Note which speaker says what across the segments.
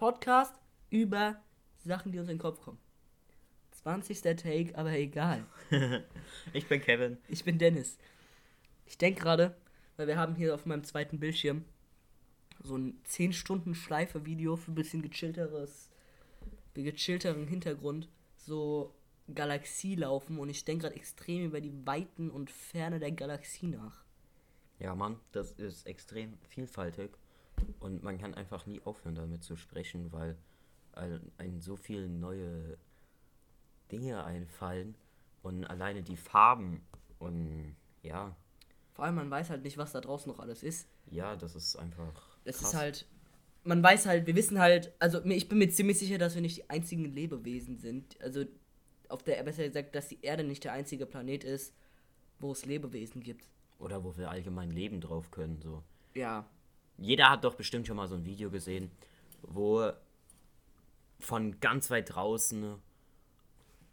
Speaker 1: Podcast über Sachen, die uns in den Kopf kommen. 20. Take, aber egal.
Speaker 2: ich bin Kevin.
Speaker 1: Ich bin Dennis. Ich denke gerade, weil wir haben hier auf meinem zweiten Bildschirm so ein 10 Stunden Schleife Video für ein bisschen gechillteres, gechillteren Hintergrund. So Galaxie laufen und ich denke gerade extrem über die Weiten und Ferne der Galaxie nach.
Speaker 2: Ja, Mann, das ist extrem vielfältig und man kann einfach nie aufhören damit zu sprechen, weil ein so viele neue Dinge einfallen und alleine die Farben und ja.
Speaker 1: Vor allem man weiß halt nicht, was da draußen noch alles ist.
Speaker 2: Ja, das ist einfach.
Speaker 1: Es ist halt, man weiß halt, wir wissen halt, also ich bin mir ziemlich sicher, dass wir nicht die einzigen Lebewesen sind. Also auf der, besser gesagt, dass die Erde nicht der einzige Planet ist, wo es Lebewesen gibt.
Speaker 2: Oder wo wir allgemein leben drauf können, so.
Speaker 1: Ja.
Speaker 2: Jeder hat doch bestimmt schon mal so ein Video gesehen, wo von ganz weit draußen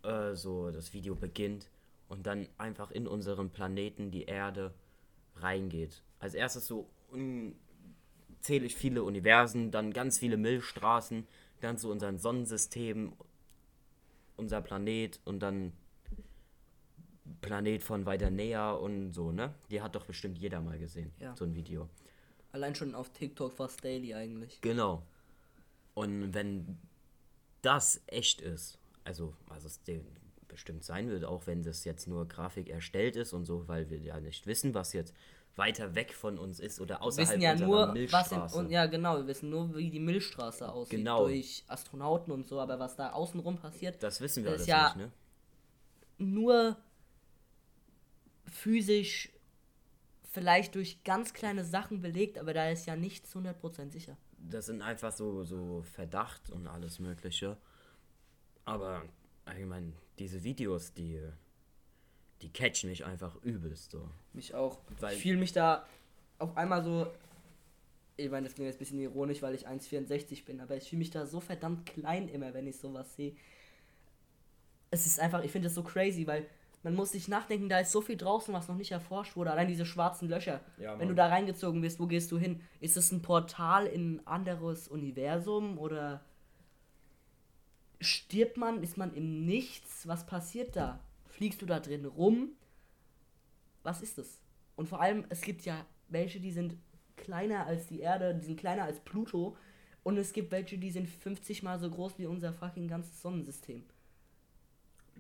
Speaker 2: äh, so das Video beginnt und dann einfach in unseren Planeten, die Erde, reingeht. Als erstes so unzählig viele Universen, dann ganz viele Milchstraßen, dann zu unseren Sonnensystem unser Planet und dann Planet von weiter näher und so, ne? Die hat doch bestimmt jeder mal gesehen, ja. so ein Video.
Speaker 1: Allein schon auf TikTok fast daily eigentlich.
Speaker 2: Genau. Und wenn das echt ist, also was es bestimmt sein wird, auch wenn das jetzt nur Grafik erstellt ist und so, weil wir ja nicht wissen, was jetzt weiter weg von uns ist oder außerhalb wir wissen ja nur,
Speaker 1: Milchstraße. Was in, und, ja, genau, wir wissen nur, wie die Milchstraße aussieht genau. durch Astronauten und so, aber was da außenrum passiert,
Speaker 2: das wissen wir
Speaker 1: ist ja nicht, ne? Nur physisch vielleicht durch ganz kleine Sachen belegt, aber da ist ja nichts 100% sicher.
Speaker 2: Das sind einfach so, so Verdacht und alles Mögliche. Aber allgemein, diese Videos, die die catchen mich einfach übelst so.
Speaker 1: Mich auch. Weil ich fühle mich da auf einmal so. Ich meine, das klingt jetzt ein bisschen ironisch, weil ich 1,64 bin, aber ich fühle mich da so verdammt klein immer, wenn ich sowas sehe. Es ist einfach, ich finde es so crazy, weil man muss sich nachdenken, da ist so viel draußen, was noch nicht erforscht wurde. Allein diese schwarzen Löcher. Ja, wenn du da reingezogen bist, wo gehst du hin? Ist es ein Portal in ein anderes Universum oder stirbt man? Ist man im Nichts? Was passiert da? fliegst du da drin rum? Was ist das? Und vor allem, es gibt ja welche, die sind kleiner als die Erde, die sind kleiner als Pluto. Und es gibt welche, die sind 50 mal so groß wie unser fucking ganzes Sonnensystem.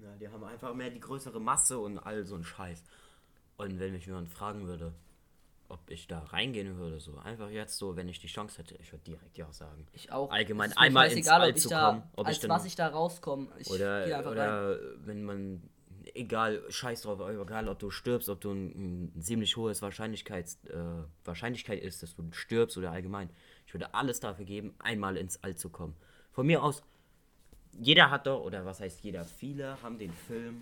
Speaker 2: Ja, die haben einfach mehr die größere Masse und all so ein Scheiß. Und wenn mich jemand fragen würde, ob ich da reingehen würde, so einfach jetzt so, wenn ich die Chance hätte, ich würde direkt ja sagen.
Speaker 1: Ich auch.
Speaker 2: Allgemein einmal ins egal, All zu kommen.
Speaker 1: Ob als ich dann, was ich da rauskomme.
Speaker 2: oder oder wenn man egal, scheiß drauf, egal ob du stirbst, ob du ein, ein ziemlich hohes Wahrscheinlichkeit, äh, Wahrscheinlichkeit ist, dass du stirbst oder allgemein. Ich würde alles dafür geben, einmal ins All zu kommen. Von mir aus, jeder hat doch, oder was heißt jeder, viele haben den Film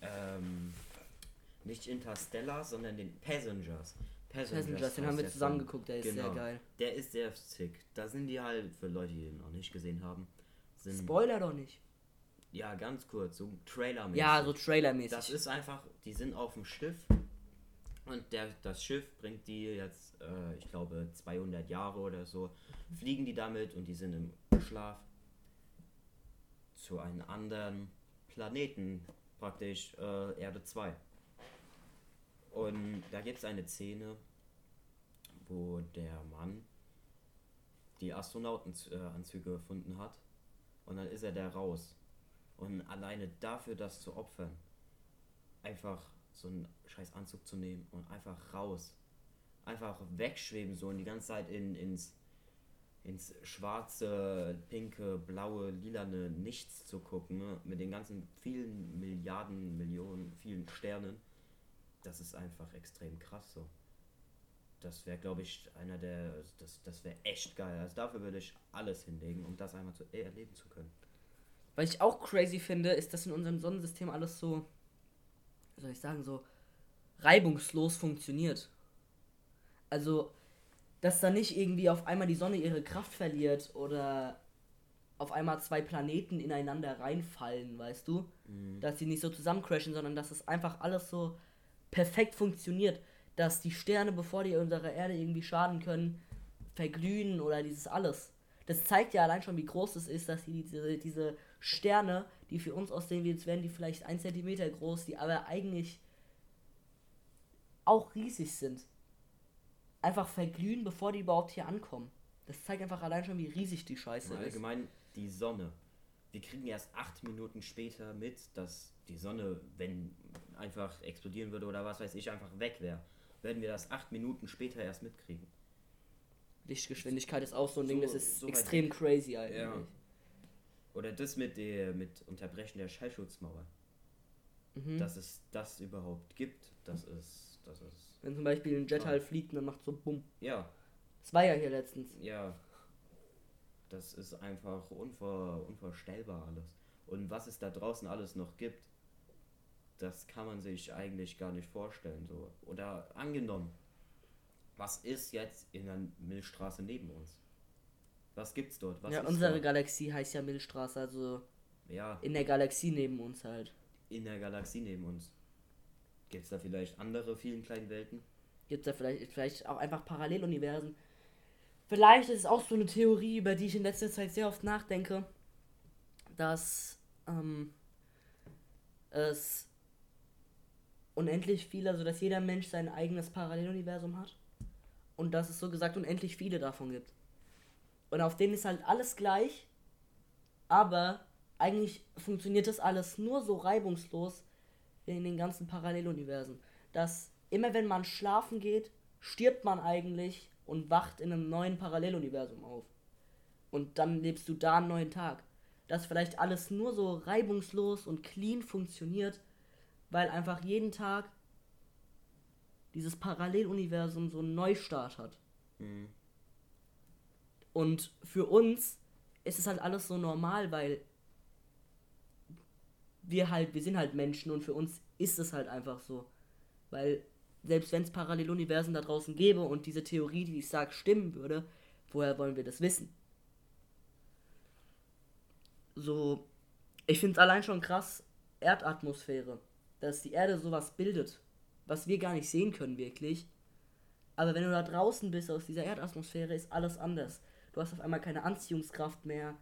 Speaker 2: ähm, nicht Interstellar, sondern den Passengers.
Speaker 1: Passengers, Passengers den haben wir zusammen Film. geguckt, der ist genau. sehr geil.
Speaker 2: Der ist sehr sick. Da sind die halt, für Leute, die ihn noch nicht gesehen haben.
Speaker 1: Spoiler doch nicht.
Speaker 2: Ja, ganz kurz, so Trailer-mäßig.
Speaker 1: Ja, so Trailer-mäßig.
Speaker 2: Das ist einfach, die sind auf dem Schiff und der, das Schiff bringt die jetzt, äh, ich glaube, 200 Jahre oder so, fliegen die damit und die sind im Schlaf zu einem anderen Planeten, praktisch äh, Erde 2. Und da gibt es eine Szene, wo der Mann die Astronautenanzüge gefunden hat und dann ist er da raus und alleine dafür das zu opfern, einfach so einen scheiß Anzug zu nehmen und einfach raus. Einfach wegschweben, so und die ganze Zeit in, ins, ins schwarze, pinke, blaue, lilane Nichts zu gucken, ne? mit den ganzen vielen Milliarden, Millionen, vielen Sternen. Das ist einfach extrem krass so. Das wäre, glaube ich, einer der. Das, das wäre echt geil. Also dafür würde ich alles hinlegen, um das einmal zu erleben zu können.
Speaker 1: Was ich auch crazy finde, ist, dass in unserem Sonnensystem alles so, wie soll ich sagen, so reibungslos funktioniert. Also, dass da nicht irgendwie auf einmal die Sonne ihre Kraft verliert oder auf einmal zwei Planeten ineinander reinfallen, weißt du? Mhm. Dass sie nicht so zusammencrashen, sondern dass es einfach alles so perfekt funktioniert. Dass die Sterne, bevor die unserer Erde irgendwie schaden können, verglühen oder dieses alles. Das zeigt ja allein schon, wie groß es ist, dass die, diese, diese Sterne, die für uns aussehen, wie jetzt wären die vielleicht ein Zentimeter groß, die aber eigentlich auch riesig sind, einfach verglühen, bevor die überhaupt hier ankommen. Das zeigt einfach allein schon, wie riesig die Scheiße
Speaker 2: ist. Allgemein die Sonne. Wir kriegen erst acht Minuten später mit, dass die Sonne, wenn einfach explodieren würde oder was weiß ich, einfach weg wäre. Werden wir das acht Minuten später erst mitkriegen.
Speaker 1: Lichtgeschwindigkeit ist auch so ein so, Ding, das ist so extrem crazy eigentlich. Ja.
Speaker 2: Oder das mit der mit Unterbrechen der Schallschutzmauer. Mhm. Dass es das überhaupt gibt, das ist. Das ist
Speaker 1: Wenn zum Beispiel ein Jet halt fliegt, dann macht so Bumm.
Speaker 2: Ja.
Speaker 1: Das war ja hier letztens.
Speaker 2: Ja. Das ist einfach unvor, unvorstellbar alles. Und was es da draußen alles noch gibt, das kann man sich eigentlich gar nicht vorstellen. So. Oder angenommen, was ist jetzt in der Milchstraße neben uns? Was gibt's dort? Was
Speaker 1: ja, unsere dort? Galaxie heißt ja Milchstraße, also
Speaker 2: ja.
Speaker 1: in der Galaxie neben uns halt.
Speaker 2: In der Galaxie neben uns. Gibt es da vielleicht andere vielen kleinen Welten?
Speaker 1: Gibt es da vielleicht, vielleicht auch einfach Paralleluniversen? Vielleicht ist es auch so eine Theorie, über die ich in letzter Zeit sehr oft nachdenke, dass ähm, es unendlich viele, also dass jeder Mensch sein eigenes Paralleluniversum hat und dass es so gesagt unendlich viele davon gibt. Und auf denen ist halt alles gleich, aber eigentlich funktioniert das alles nur so reibungslos in den ganzen Paralleluniversen, dass immer wenn man schlafen geht, stirbt man eigentlich und wacht in einem neuen Paralleluniversum auf. Und dann lebst du da einen neuen Tag. Dass vielleicht alles nur so reibungslos und clean funktioniert, weil einfach jeden Tag dieses Paralleluniversum so einen Neustart hat. Mhm. Und für uns ist es halt alles so normal, weil wir halt, wir sind halt Menschen und für uns ist es halt einfach so. Weil selbst wenn es Paralleluniversen da draußen gäbe und diese Theorie, die ich sage, stimmen würde, woher wollen wir das wissen? So, ich finde es allein schon krass, Erdatmosphäre, dass die Erde sowas bildet, was wir gar nicht sehen können wirklich. Aber wenn du da draußen bist aus dieser Erdatmosphäre, ist alles anders. Du hast auf einmal keine Anziehungskraft mehr,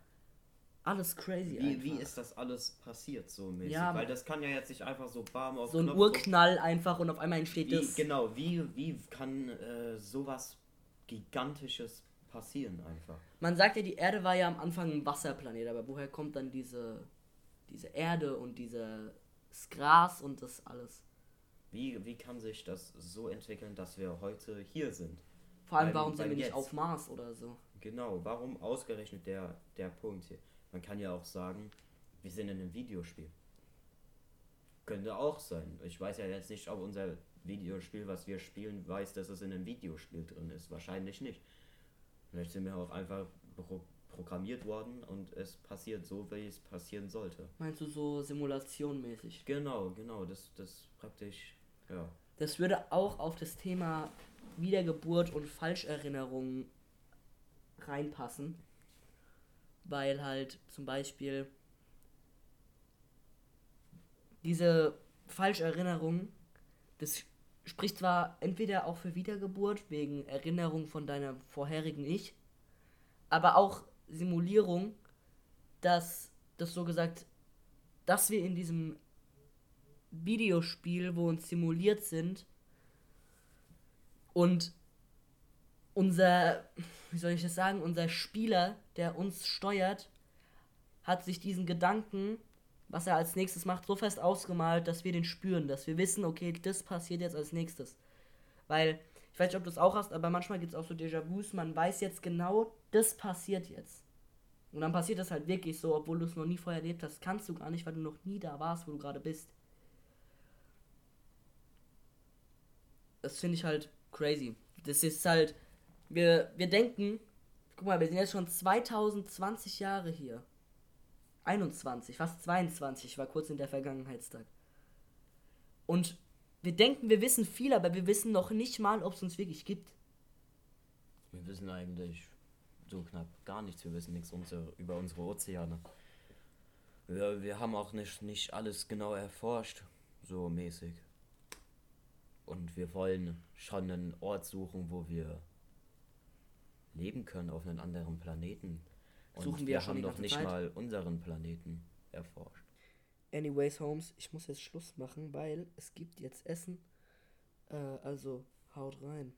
Speaker 1: alles crazy.
Speaker 2: Wie, wie ist das alles passiert so mäßig? Ja, Weil das kann ja jetzt nicht einfach so bam
Speaker 1: auf So ein Knopf Urknall einfach und auf einmal entsteht
Speaker 2: wie,
Speaker 1: das.
Speaker 2: Genau, wie, wie kann äh, sowas Gigantisches passieren einfach?
Speaker 1: Man sagt ja, die Erde war ja am Anfang ein Wasserplanet, aber woher kommt dann diese, diese Erde und dieses Gras und das alles?
Speaker 2: Wie, wie kann sich das so entwickeln, dass wir heute hier sind?
Speaker 1: Vor allem, warum sind wir nicht auf Mars oder so?
Speaker 2: Genau, warum ausgerechnet der, der Punkt hier? Man kann ja auch sagen, wir sind in einem Videospiel. Könnte auch sein. Ich weiß ja jetzt nicht, ob unser Videospiel, was wir spielen, weiß, dass es in einem Videospiel drin ist. Wahrscheinlich nicht. Vielleicht sind wir auch einfach pro programmiert worden und es passiert so, wie es passieren sollte.
Speaker 1: Meinst du so simulationmäßig?
Speaker 2: Genau, genau. Das, das praktisch, ja.
Speaker 1: Das würde auch auf das Thema Wiedergeburt und Falscherinnerungen reinpassen weil halt zum Beispiel diese Falscherinnerung, das spricht zwar entweder auch für Wiedergeburt wegen Erinnerung von deiner vorherigen Ich, aber auch Simulierung, dass das so gesagt, dass wir in diesem Videospiel, wo uns simuliert sind und unser, wie soll ich das sagen, unser Spieler, der uns steuert, hat sich diesen Gedanken, was er als nächstes macht, so fest ausgemalt, dass wir den spüren, dass wir wissen, okay, das passiert jetzt als nächstes. Weil, ich weiß nicht, ob du es auch hast, aber manchmal gibt es auch so Déjà-vus, man weiß jetzt genau, das passiert jetzt. Und dann passiert das halt wirklich so, obwohl du es noch nie vorher erlebt hast, kannst du gar nicht, weil du noch nie da warst, wo du gerade bist. Das finde ich halt crazy. Das ist halt, wir, wir denken, guck mal, wir sind jetzt schon 2020 Jahre hier. 21, fast 22, war kurz in der Vergangenheitstag. Und wir denken, wir wissen viel, aber wir wissen noch nicht mal, ob es uns wirklich gibt.
Speaker 2: Wir wissen eigentlich so knapp gar nichts. Wir wissen nichts unsere, über unsere Ozeane. Wir, wir haben auch nicht, nicht alles genau erforscht, so mäßig. Und wir wollen schon einen Ort suchen, wo wir leben können auf einem anderen Planeten. Und
Speaker 1: Suchen wir
Speaker 2: wir haben doch nicht
Speaker 1: Zeit.
Speaker 2: mal unseren Planeten erforscht.
Speaker 1: Anyways, Holmes, ich muss jetzt Schluss machen, weil es gibt jetzt Essen. Äh, also haut rein.